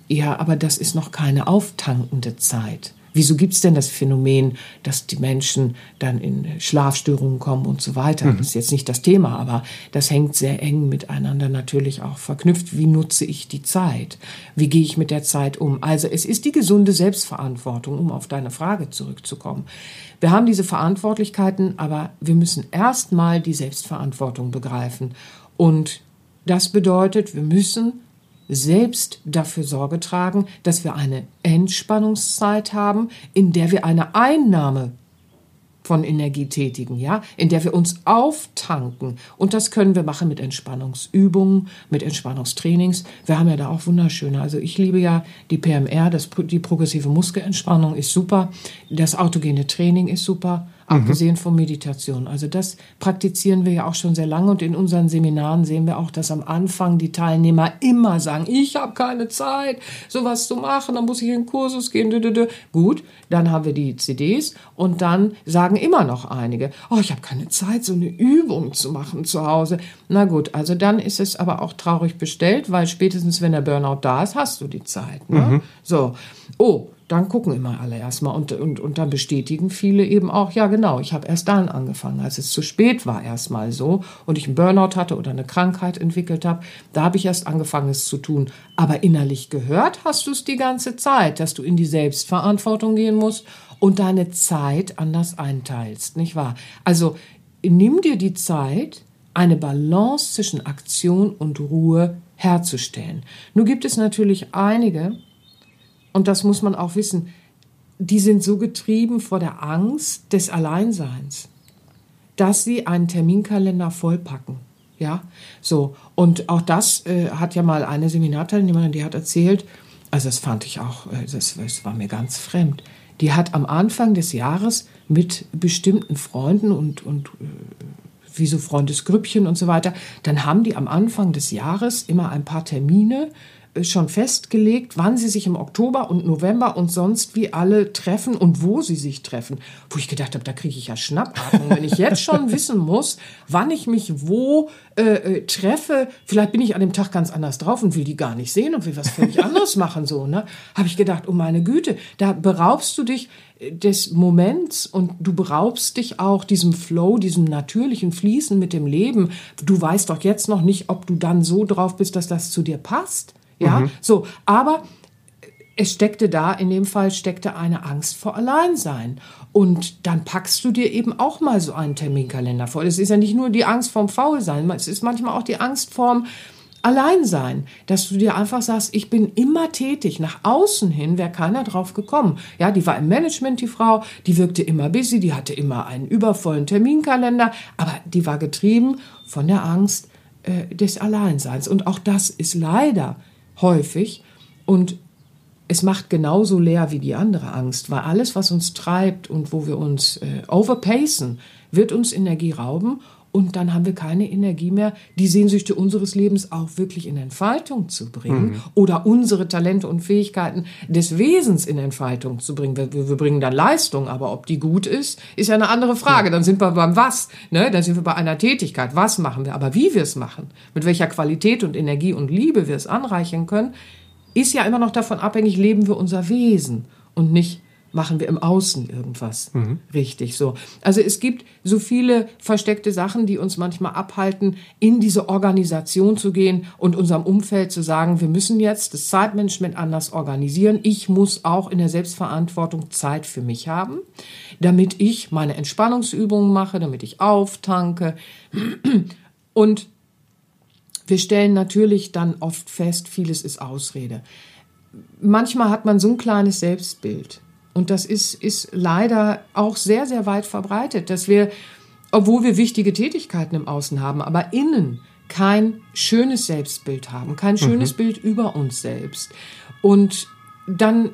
ja, aber das ist noch keine auftankende Zeit. Wieso gibt es denn das Phänomen, dass die Menschen dann in Schlafstörungen kommen und so weiter? Mhm. Das ist jetzt nicht das Thema, aber das hängt sehr eng miteinander natürlich auch verknüpft. Wie nutze ich die Zeit? Wie gehe ich mit der Zeit um? Also es ist die gesunde Selbstverantwortung, um auf deine Frage zurückzukommen. Wir haben diese Verantwortlichkeiten, aber wir müssen erstmal die Selbstverantwortung begreifen. Und das bedeutet, wir müssen selbst dafür Sorge tragen, dass wir eine Entspannungszeit haben, in der wir eine Einnahme von Energie tätigen, ja, in der wir uns auftanken. Und das können wir machen mit Entspannungsübungen, mit Entspannungstrainings. Wir haben ja da auch wunderschöne. Also ich liebe ja die PMR, das, die progressive Muskelentspannung ist super. Das autogene Training ist super abgesehen von Meditation. Also das praktizieren wir ja auch schon sehr lange und in unseren Seminaren sehen wir auch, dass am Anfang die Teilnehmer immer sagen, ich habe keine Zeit, sowas zu machen, dann muss ich in den Kursus gehen. Gut, dann haben wir die CDs und dann sagen immer noch einige, oh, ich habe keine Zeit, so eine Übung zu machen zu Hause. Na gut, also dann ist es aber auch traurig bestellt, weil spätestens wenn der Burnout da ist, hast du die Zeit. Ne? Mhm. So, oh, dann gucken immer alle erstmal und, und, und dann bestätigen viele eben auch, ja genau, ich habe erst dann angefangen, als es zu spät war erstmal so und ich einen Burnout hatte oder eine Krankheit entwickelt habe, da habe ich erst angefangen es zu tun. Aber innerlich gehört hast du es die ganze Zeit, dass du in die Selbstverantwortung gehen musst und deine Zeit anders einteilst, nicht wahr? Also nimm dir die Zeit, eine Balance zwischen Aktion und Ruhe herzustellen. Nur gibt es natürlich einige, und das muss man auch wissen, die sind so getrieben vor der Angst des Alleinseins, dass sie einen Terminkalender vollpacken. Ja, so. Und auch das äh, hat ja mal eine Seminarteilnehmerin, die hat erzählt, also das fand ich auch, äh, das, das war mir ganz fremd. Die hat am Anfang des Jahres mit bestimmten Freunden und, und äh, wie so Freundesgrüppchen und so weiter, dann haben die am Anfang des Jahres immer ein paar Termine schon festgelegt, wann sie sich im Oktober und November und sonst wie alle treffen und wo sie sich treffen. Wo ich gedacht habe, da kriege ich ja Schnappatmung, wenn ich jetzt schon <laughs> wissen muss, wann ich mich wo äh, äh, treffe. Vielleicht bin ich an dem Tag ganz anders drauf und will die gar nicht sehen und will was völlig anderes <laughs> machen. So, ne? Habe ich gedacht, oh meine Güte, da beraubst du dich äh, des Moments und du beraubst dich auch diesem Flow, diesem natürlichen Fließen mit dem Leben. Du weißt doch jetzt noch nicht, ob du dann so drauf bist, dass das zu dir passt. Ja, mhm. so, aber es steckte da, in dem Fall steckte eine Angst vor Alleinsein. Und dann packst du dir eben auch mal so einen Terminkalender vor. Es ist ja nicht nur die Angst vorm Faulsein, es ist manchmal auch die Angst vorm Alleinsein, dass du dir einfach sagst, ich bin immer tätig. Nach außen hin wäre keiner drauf gekommen. Ja, die war im Management, die Frau, die wirkte immer busy, die hatte immer einen übervollen Terminkalender, aber die war getrieben von der Angst äh, des Alleinseins. Und auch das ist leider häufig. Und es macht genauso leer wie die andere Angst, weil alles, was uns treibt und wo wir uns äh, overpacen, wird uns Energie rauben und dann haben wir keine Energie mehr, die Sehnsüchte unseres Lebens auch wirklich in Entfaltung zu bringen mhm. oder unsere Talente und Fähigkeiten des Wesens in Entfaltung zu bringen. Wir, wir, bringen dann Leistung, aber ob die gut ist, ist ja eine andere Frage. Dann sind wir beim Was, ne? dann sind wir bei einer Tätigkeit. Was machen wir? Aber wie wir es machen, mit welcher Qualität und Energie und Liebe wir es anreichern können, ist ja immer noch davon abhängig, leben wir unser Wesen und nicht machen wir im Außen irgendwas mhm. richtig so. Also es gibt so viele versteckte Sachen, die uns manchmal abhalten, in diese Organisation zu gehen und unserem Umfeld zu sagen, wir müssen jetzt das Zeitmanagement anders organisieren. Ich muss auch in der Selbstverantwortung Zeit für mich haben, damit ich meine Entspannungsübungen mache, damit ich auftanke und wir stellen natürlich dann oft fest, vieles ist Ausrede. Manchmal hat man so ein kleines Selbstbild und das ist, ist leider auch sehr, sehr weit verbreitet, dass wir, obwohl wir wichtige Tätigkeiten im Außen haben, aber innen kein schönes Selbstbild haben, kein schönes mhm. Bild über uns selbst. Und dann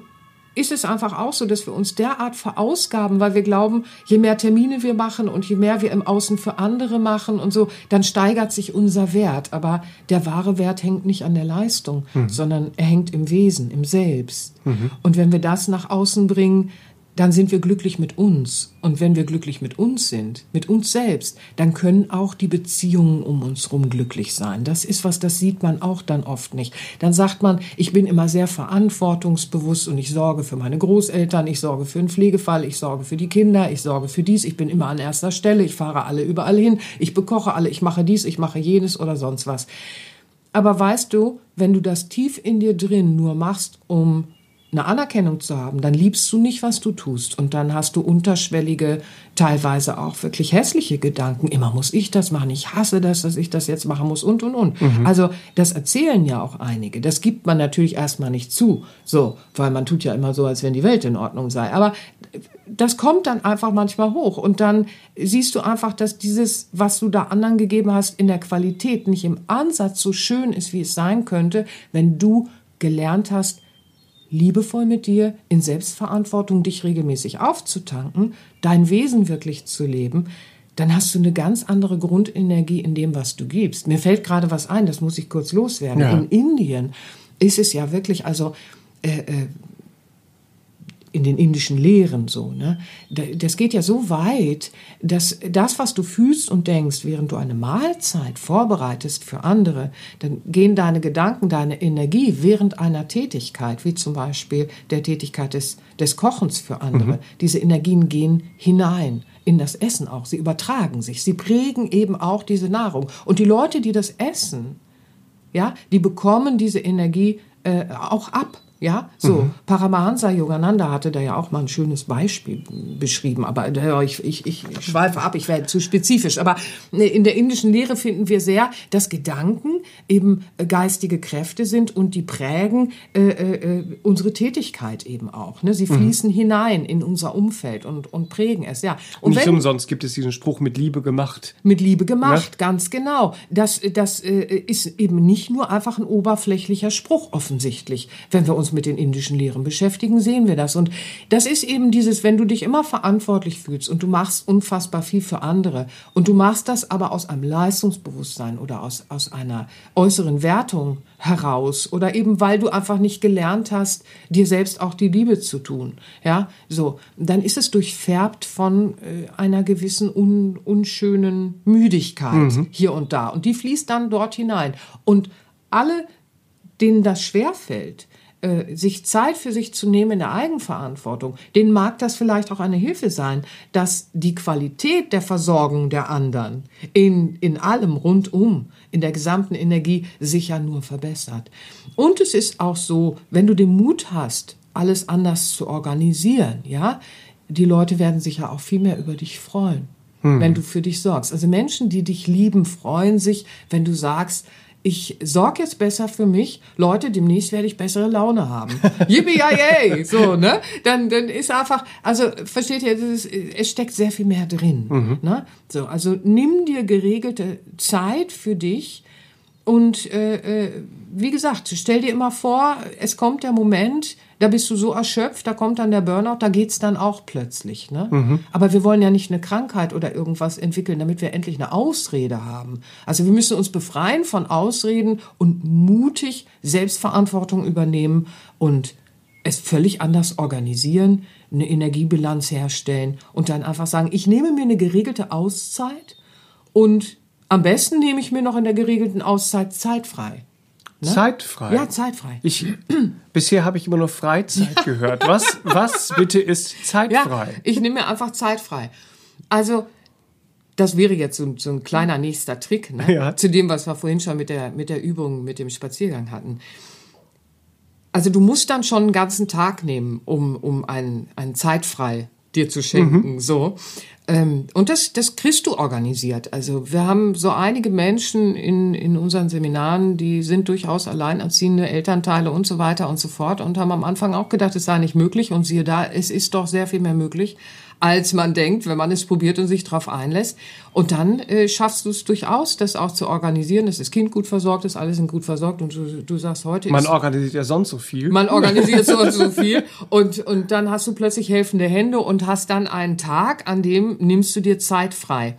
ist es einfach auch so, dass wir uns derart verausgaben, weil wir glauben, je mehr Termine wir machen und je mehr wir im Außen für andere machen und so, dann steigert sich unser Wert. Aber der wahre Wert hängt nicht an der Leistung, mhm. sondern er hängt im Wesen, im Selbst. Mhm. Und wenn wir das nach außen bringen, dann sind wir glücklich mit uns. Und wenn wir glücklich mit uns sind, mit uns selbst, dann können auch die Beziehungen um uns herum glücklich sein. Das ist was, das sieht man auch dann oft nicht. Dann sagt man, ich bin immer sehr verantwortungsbewusst und ich sorge für meine Großeltern, ich sorge für einen Pflegefall, ich sorge für die Kinder, ich sorge für dies, ich bin immer an erster Stelle, ich fahre alle überall hin, ich bekoche alle, ich mache dies, ich mache jenes oder sonst was. Aber weißt du, wenn du das tief in dir drin nur machst, um eine Anerkennung zu haben, dann liebst du nicht, was du tust. Und dann hast du unterschwellige, teilweise auch wirklich hässliche Gedanken. Immer muss ich das machen. Ich hasse das, dass ich das jetzt machen muss und, und, und. Mhm. Also, das erzählen ja auch einige. Das gibt man natürlich erstmal nicht zu. So, weil man tut ja immer so, als wenn die Welt in Ordnung sei. Aber das kommt dann einfach manchmal hoch. Und dann siehst du einfach, dass dieses, was du da anderen gegeben hast, in der Qualität nicht im Ansatz so schön ist, wie es sein könnte, wenn du gelernt hast, liebevoll mit dir, in Selbstverantwortung dich regelmäßig aufzutanken, dein Wesen wirklich zu leben, dann hast du eine ganz andere Grundenergie in dem, was du gibst. Mir fällt gerade was ein, das muss ich kurz loswerden. Ja. In Indien ist es ja wirklich, also äh, äh, in den indischen Lehren so. Ne? Das geht ja so weit, dass das, was du fühlst und denkst, während du eine Mahlzeit vorbereitest für andere, dann gehen deine Gedanken, deine Energie während einer Tätigkeit, wie zum Beispiel der Tätigkeit des, des Kochens für andere, mhm. diese Energien gehen hinein in das Essen auch. Sie übertragen sich, sie prägen eben auch diese Nahrung. Und die Leute, die das essen, ja, die bekommen diese Energie äh, auch ab. Ja, so. Mhm. Paramahansa Yogananda hatte da ja auch mal ein schönes Beispiel beschrieben, aber äh, ich, ich, ich schweife ab, ich werde zu spezifisch. Aber äh, in der indischen Lehre finden wir sehr, dass Gedanken eben äh, geistige Kräfte sind und die prägen äh, äh, unsere Tätigkeit eben auch. Ne? Sie mhm. fließen mhm. hinein in unser Umfeld und, und prägen es, ja. Und Nicht wenn, umsonst gibt es diesen Spruch mit Liebe gemacht. Mit Liebe gemacht, ja? ganz genau. Das, das äh, ist eben nicht nur einfach ein oberflächlicher Spruch offensichtlich, wenn wir uns mit den indischen Lehren beschäftigen, sehen wir das. Und das ist eben dieses, wenn du dich immer verantwortlich fühlst und du machst unfassbar viel für andere und du machst das aber aus einem Leistungsbewusstsein oder aus, aus einer äußeren Wertung heraus oder eben weil du einfach nicht gelernt hast, dir selbst auch die Liebe zu tun. Ja, so, dann ist es durchfärbt von äh, einer gewissen un, unschönen Müdigkeit mhm. hier und da. Und die fließt dann dort hinein. Und alle, denen das schwerfällt, äh, sich Zeit für sich zu nehmen in der Eigenverantwortung, denen mag das vielleicht auch eine Hilfe sein, dass die Qualität der Versorgung der anderen in, in allem rundum, in der gesamten Energie sich ja nur verbessert. Und es ist auch so, wenn du den Mut hast, alles anders zu organisieren, ja, die Leute werden sich ja auch viel mehr über dich freuen, hm. wenn du für dich sorgst. Also Menschen, die dich lieben, freuen sich, wenn du sagst, ich sorge jetzt besser für mich. Leute, demnächst werde ich bessere Laune haben. Yippie, yay, <laughs> so, ne? Dann, dann ist einfach, also, versteht ihr, ist, es steckt sehr viel mehr drin, mhm. ne? So, also nimm dir geregelte Zeit für dich und, äh, äh, wie gesagt, stell dir immer vor, es kommt der Moment, da bist du so erschöpft, da kommt dann der Burnout, da geht's dann auch plötzlich. Ne? Mhm. Aber wir wollen ja nicht eine Krankheit oder irgendwas entwickeln, damit wir endlich eine Ausrede haben. Also wir müssen uns befreien von Ausreden und mutig Selbstverantwortung übernehmen und es völlig anders organisieren, eine Energiebilanz herstellen und dann einfach sagen, ich nehme mir eine geregelte Auszeit und am besten nehme ich mir noch in der geregelten Auszeit Zeit frei. Ne? Zeitfrei. Ja, zeitfrei. Ich, bisher habe ich immer nur Freizeit gehört. Was, was bitte ist zeitfrei? Ja, ich nehme mir einfach zeitfrei. Also, das wäre jetzt so, so ein kleiner nächster Trick ne? ja. zu dem, was wir vorhin schon mit der, mit der Übung, mit dem Spaziergang hatten. Also du musst dann schon einen ganzen Tag nehmen, um, um einen, einen zeitfrei dir zu schenken. Mhm. So. Ähm, und das, das kriegst du organisiert. Also wir haben so einige Menschen in, in unseren Seminaren, die sind durchaus alleinerziehende Elternteile und so weiter und so fort und haben am Anfang auch gedacht, es sei nicht möglich. Und siehe da, es ist doch sehr viel mehr möglich als man denkt, wenn man es probiert und sich darauf einlässt. Und dann äh, schaffst du es durchaus, das auch zu organisieren, dass das Kind gut versorgt ist, alle sind gut versorgt und du, du sagst heute. Man ist, organisiert ja sonst so viel. Man <laughs> organisiert sonst so viel und, und dann hast du plötzlich helfende Hände und hast dann einen Tag, an dem nimmst du dir Zeit frei.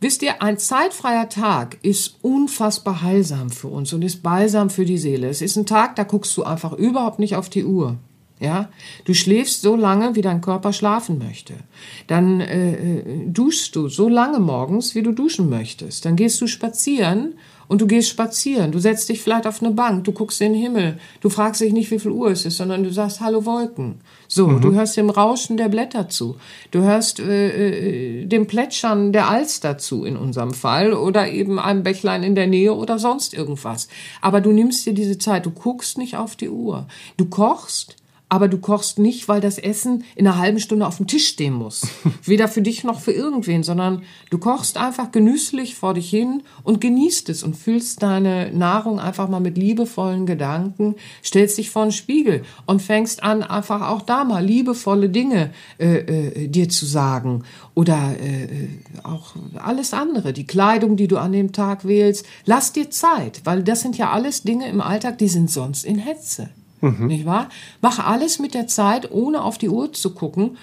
Wisst ihr, ein zeitfreier Tag ist unfassbar heilsam für uns und ist balsam für die Seele. Es ist ein Tag, da guckst du einfach überhaupt nicht auf die Uhr. Ja, du schläfst so lange, wie dein Körper schlafen möchte. Dann äh, äh, duschst du so lange morgens, wie du duschen möchtest. Dann gehst du spazieren und du gehst spazieren. Du setzt dich vielleicht auf eine Bank, du guckst in den Himmel. Du fragst dich nicht, wie viel Uhr es ist, sondern du sagst Hallo Wolken. So, mhm. du hörst dem Rauschen der Blätter zu. Du hörst äh, äh, dem Plätschern der Alster zu in unserem Fall oder eben einem Bächlein in der Nähe oder sonst irgendwas. Aber du nimmst dir diese Zeit, du guckst nicht auf die Uhr. Du kochst aber du kochst nicht, weil das Essen in einer halben Stunde auf dem Tisch stehen muss. <laughs> Weder für dich noch für irgendwen, sondern du kochst einfach genüsslich vor dich hin und genießt es und fühlst deine Nahrung einfach mal mit liebevollen Gedanken, stellst dich vor den Spiegel und fängst an, einfach auch da mal liebevolle Dinge äh, äh, dir zu sagen oder äh, äh auch alles andere, die Kleidung, die du an dem Tag wählst. Lass dir Zeit, weil das sind ja alles Dinge im Alltag, die sind sonst in Hetze. Mhm. Nicht wahr? Mach alles mit der Zeit, ohne auf die Uhr zu gucken.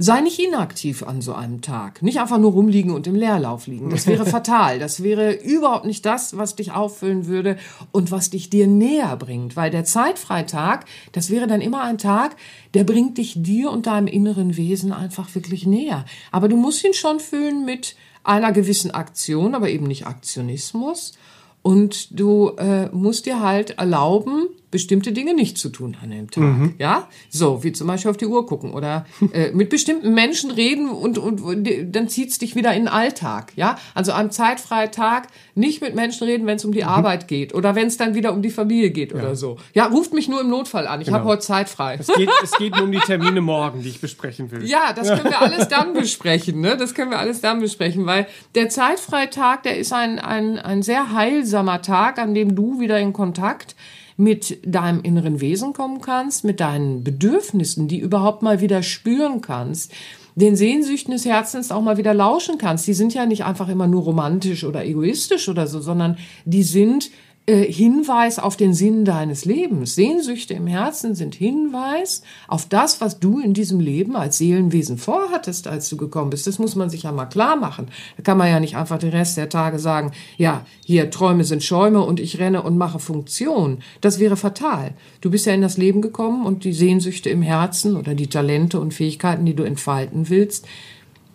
Sei nicht inaktiv an so einem Tag. Nicht einfach nur rumliegen und im Leerlauf liegen. Das wäre <laughs> fatal. Das wäre überhaupt nicht das, was dich auffüllen würde und was dich dir näher bringt. Weil der Zeitfreitag, das wäre dann immer ein Tag, der bringt dich dir und deinem inneren Wesen einfach wirklich näher. Aber du musst ihn schon füllen mit einer gewissen Aktion, aber eben nicht Aktionismus. Und du äh, musst dir halt erlauben, bestimmte Dinge nicht zu tun an dem Tag. Mhm. Ja, so wie zum Beispiel auf die Uhr gucken oder äh, mit bestimmten Menschen reden und, und, und dann zieht's dich wieder in den Alltag. Ja, also am zeitfreien Tag nicht mit Menschen reden, wenn es um die mhm. Arbeit geht oder wenn es dann wieder um die Familie geht ja. oder so. Ja, ruft mich nur im Notfall an. Ich genau. habe heute Zeit frei. Es geht, es geht nur um die Termine morgen, die ich besprechen will. Ja, das können wir alles dann besprechen. Ne? Das können wir alles dann besprechen, weil der zeitfreie Tag, der ist ein, ein, ein sehr heilsamer Tag, an dem du wieder in Kontakt mit deinem inneren Wesen kommen kannst, mit deinen Bedürfnissen, die überhaupt mal wieder spüren kannst, den Sehnsüchten des Herzens auch mal wieder lauschen kannst. Die sind ja nicht einfach immer nur romantisch oder egoistisch oder so, sondern die sind äh, Hinweis auf den Sinn deines Lebens. Sehnsüchte im Herzen sind Hinweis auf das, was du in diesem Leben als Seelenwesen vorhattest, als du gekommen bist. Das muss man sich ja mal klar machen. Da kann man ja nicht einfach den Rest der Tage sagen, ja, hier Träume sind Schäume und ich renne und mache Funktion. Das wäre fatal. Du bist ja in das Leben gekommen und die Sehnsüchte im Herzen oder die Talente und Fähigkeiten, die du entfalten willst,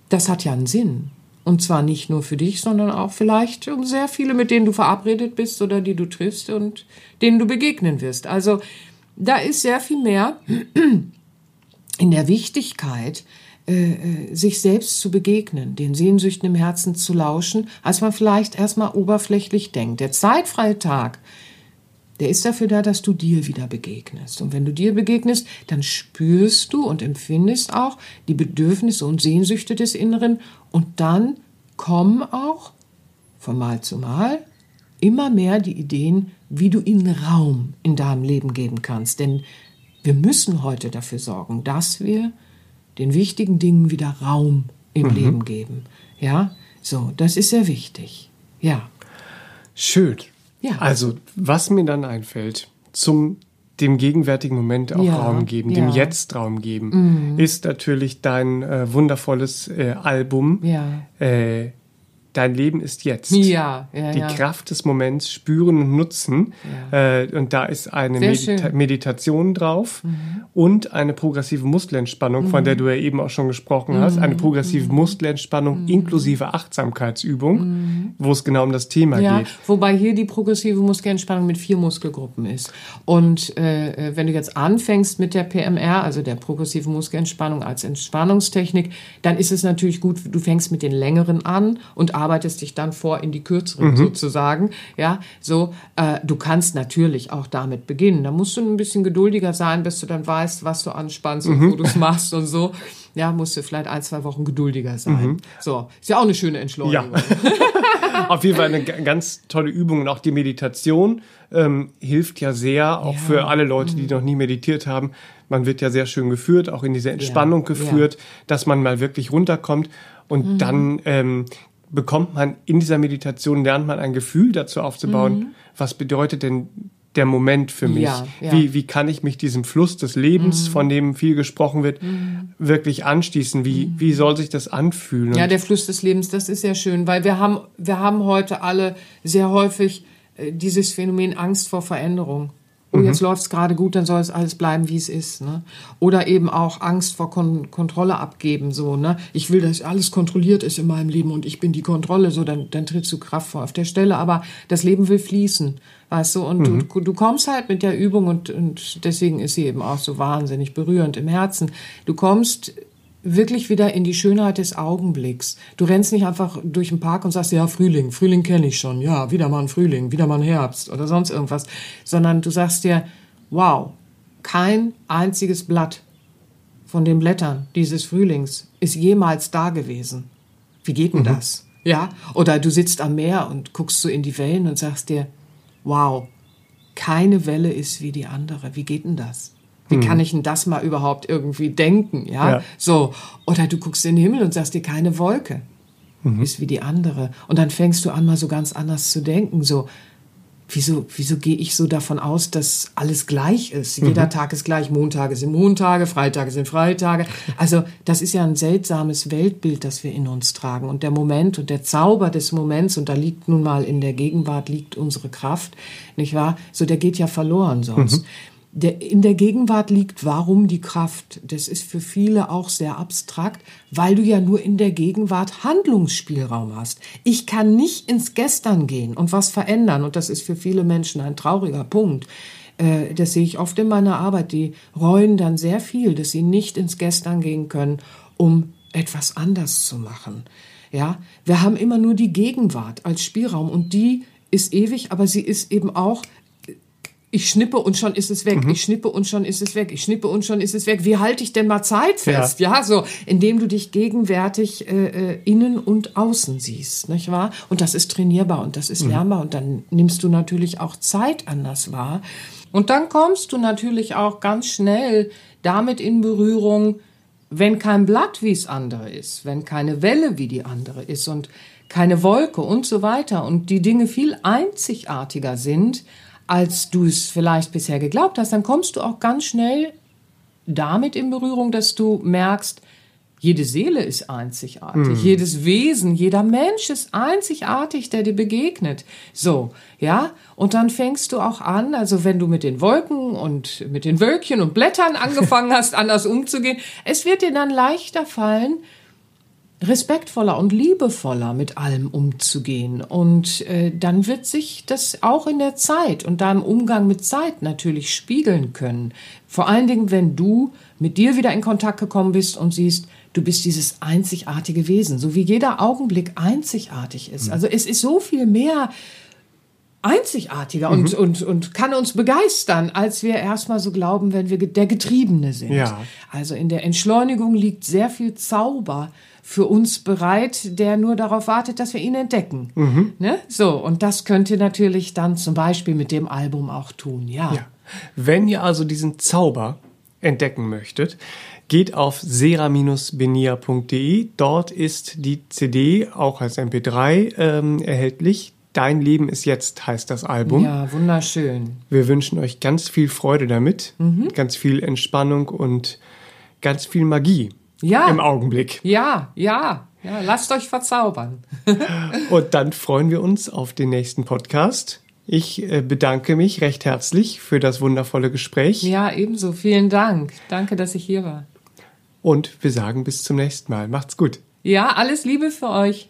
das hat ja einen Sinn. Und zwar nicht nur für dich, sondern auch vielleicht um sehr viele, mit denen du verabredet bist oder die du triffst und denen du begegnen wirst. Also da ist sehr viel mehr <clears throat> in der Wichtigkeit, äh, äh, sich selbst zu begegnen, den Sehnsüchten im Herzen zu lauschen, als man vielleicht erstmal oberflächlich denkt. Der zeitfreie Tag, der ist dafür da, dass du dir wieder begegnest. Und wenn du dir begegnest, dann spürst du und empfindest auch die Bedürfnisse und Sehnsüchte des Inneren und dann kommen auch von Mal zu Mal immer mehr die Ideen, wie du ihnen Raum in deinem Leben geben kannst. Denn wir müssen heute dafür sorgen, dass wir den wichtigen Dingen wieder Raum im mhm. Leben geben. Ja, so, das ist sehr wichtig. Ja. Schön. Ja. Also, was mir dann einfällt, zum dem gegenwärtigen Moment auch ja, Raum geben, ja. dem Jetzt Raum geben, mhm. ist natürlich dein äh, wundervolles äh, Album. Ja. Äh, dein Leben ist jetzt. Ja, ja Die ja. Kraft des Moments spüren und nutzen. Ja. Äh, und da ist eine Medita Meditation drauf mhm. und eine progressive Muskelentspannung, mhm. von der du ja eben auch schon gesprochen mhm. hast. Eine progressive mhm. Muskelentspannung mhm. inklusive Achtsamkeitsübung, mhm. wo es genau um das Thema ja, geht. Wobei hier die progressive Muskelentspannung mit vier Muskelgruppen ist. Und äh, wenn du jetzt anfängst mit der PMR, also der progressive Muskelentspannung als Entspannungstechnik, dann ist es natürlich gut, du fängst mit den längeren an und arbeitest dich dann vor in die kürzeren mhm. sozusagen. Ja, so, äh, du kannst natürlich auch damit beginnen. Da musst du ein bisschen geduldiger sein, bis du dann weißt, was du anspannst mhm. und wo du es machst und so. Ja, musst du vielleicht ein, zwei Wochen geduldiger sein. Mhm. So, ist ja auch eine schöne Entschleunigung. Ja. <laughs> Auf jeden Fall eine ganz tolle Übung und auch die Meditation ähm, hilft ja sehr, auch ja. für alle Leute, die mhm. noch nie meditiert haben. Man wird ja sehr schön geführt, auch in diese Entspannung ja. geführt, dass man mal wirklich runterkommt und mhm. dann ähm, bekommt man in dieser Meditation, lernt man ein Gefühl dazu aufzubauen, mhm. was bedeutet denn der Moment für mich? Ja, ja. Wie, wie kann ich mich diesem Fluss des Lebens, mhm. von dem viel gesprochen wird, mhm. wirklich anschließen? Wie, mhm. wie soll sich das anfühlen? Ja, der Fluss des Lebens, das ist sehr schön, weil wir haben, wir haben heute alle sehr häufig äh, dieses Phänomen Angst vor Veränderung oh, jetzt mhm. läuft es gerade gut, dann soll es alles bleiben, wie es ist. Ne? Oder eben auch Angst vor Kon Kontrolle abgeben. So, ne? Ich will, dass alles kontrolliert ist in meinem Leben und ich bin die Kontrolle. So, dann, dann trittst du Kraft vor auf der Stelle. Aber das Leben will fließen, weißt du? Und mhm. du, du kommst halt mit der Übung und, und deswegen ist sie eben auch so wahnsinnig berührend im Herzen. Du kommst wirklich wieder in die Schönheit des Augenblicks. Du rennst nicht einfach durch den Park und sagst, ja, Frühling, Frühling kenne ich schon, ja, wieder mal ein Frühling, wieder mal ein Herbst oder sonst irgendwas, sondern du sagst dir, wow, kein einziges Blatt von den Blättern dieses Frühlings ist jemals da gewesen. Wie geht denn mhm. das? Ja, oder du sitzt am Meer und guckst so in die Wellen und sagst dir, wow, keine Welle ist wie die andere. Wie geht denn das? Wie kann hm. ich denn das mal überhaupt irgendwie denken? Ja? ja? so. Oder du guckst in den Himmel und sagst dir keine Wolke mhm. ist wie die andere. Und dann fängst du an, mal so ganz anders zu denken. So, wieso, wieso gehe ich so davon aus, dass alles gleich ist? Mhm. Jeder Tag ist gleich. Montage sind Montage, Freitage sind Freitage. Also, das ist ja ein seltsames Weltbild, das wir in uns tragen. Und der Moment und der Zauber des Moments, und da liegt nun mal in der Gegenwart liegt unsere Kraft, nicht wahr? So, der geht ja verloren sonst. Mhm der, in der Gegenwart liegt, warum die Kraft. Das ist für viele auch sehr abstrakt, weil du ja nur in der Gegenwart Handlungsspielraum hast. Ich kann nicht ins Gestern gehen und was verändern. Und das ist für viele Menschen ein trauriger Punkt. Äh, das sehe ich oft in meiner Arbeit. Die reuen dann sehr viel, dass sie nicht ins Gestern gehen können, um etwas anders zu machen. Ja, wir haben immer nur die Gegenwart als Spielraum und die ist ewig, aber sie ist eben auch ich schnippe und schon ist es weg. Mhm. Ich schnippe und schon ist es weg. Ich schnippe und schon ist es weg. Wie halte ich denn mal Zeit fest? Ja, ja so, indem du dich gegenwärtig äh, äh, innen und außen siehst, nicht wahr? Und das ist trainierbar und das ist mhm. lernbar und dann nimmst du natürlich auch Zeit anders wahr. Und dann kommst du natürlich auch ganz schnell damit in Berührung, wenn kein Blatt wie es andere ist, wenn keine Welle wie die andere ist und keine Wolke und so weiter und die Dinge viel einzigartiger sind, als du es vielleicht bisher geglaubt hast, dann kommst du auch ganz schnell damit in Berührung, dass du merkst, jede Seele ist einzigartig, mm. jedes Wesen, jeder Mensch ist einzigartig, der dir begegnet. So, ja, und dann fängst du auch an, also wenn du mit den Wolken und mit den Wölkchen und Blättern angefangen <laughs> hast, anders umzugehen, es wird dir dann leichter fallen, respektvoller und liebevoller mit allem umzugehen. Und äh, dann wird sich das auch in der Zeit und deinem Umgang mit Zeit natürlich spiegeln können. Vor allen Dingen, wenn du mit dir wieder in Kontakt gekommen bist und siehst, du bist dieses einzigartige Wesen, so wie jeder Augenblick einzigartig ist. Mhm. Also es ist so viel mehr einzigartiger mhm. und, und, und kann uns begeistern, als wir erstmal so glauben, wenn wir der Getriebene sind. Ja. Also in der Entschleunigung liegt sehr viel Zauber für uns bereit, der nur darauf wartet, dass wir ihn entdecken. Mhm. Ne? So, und das könnt ihr natürlich dann zum Beispiel mit dem Album auch tun, ja. ja. Wenn ihr also diesen Zauber entdecken möchtet, geht auf sera-benia.de. Dort ist die CD auch als MP3 ähm, erhältlich. Dein Leben ist jetzt heißt das Album. Ja, wunderschön. Wir wünschen euch ganz viel Freude damit, mhm. ganz viel Entspannung und ganz viel Magie ja. im Augenblick. Ja, ja, ja, lasst euch verzaubern. <laughs> und dann freuen wir uns auf den nächsten Podcast. Ich äh, bedanke mich recht herzlich für das wundervolle Gespräch. Ja, ebenso. Vielen Dank. Danke, dass ich hier war. Und wir sagen bis zum nächsten Mal. Macht's gut. Ja, alles Liebe für euch.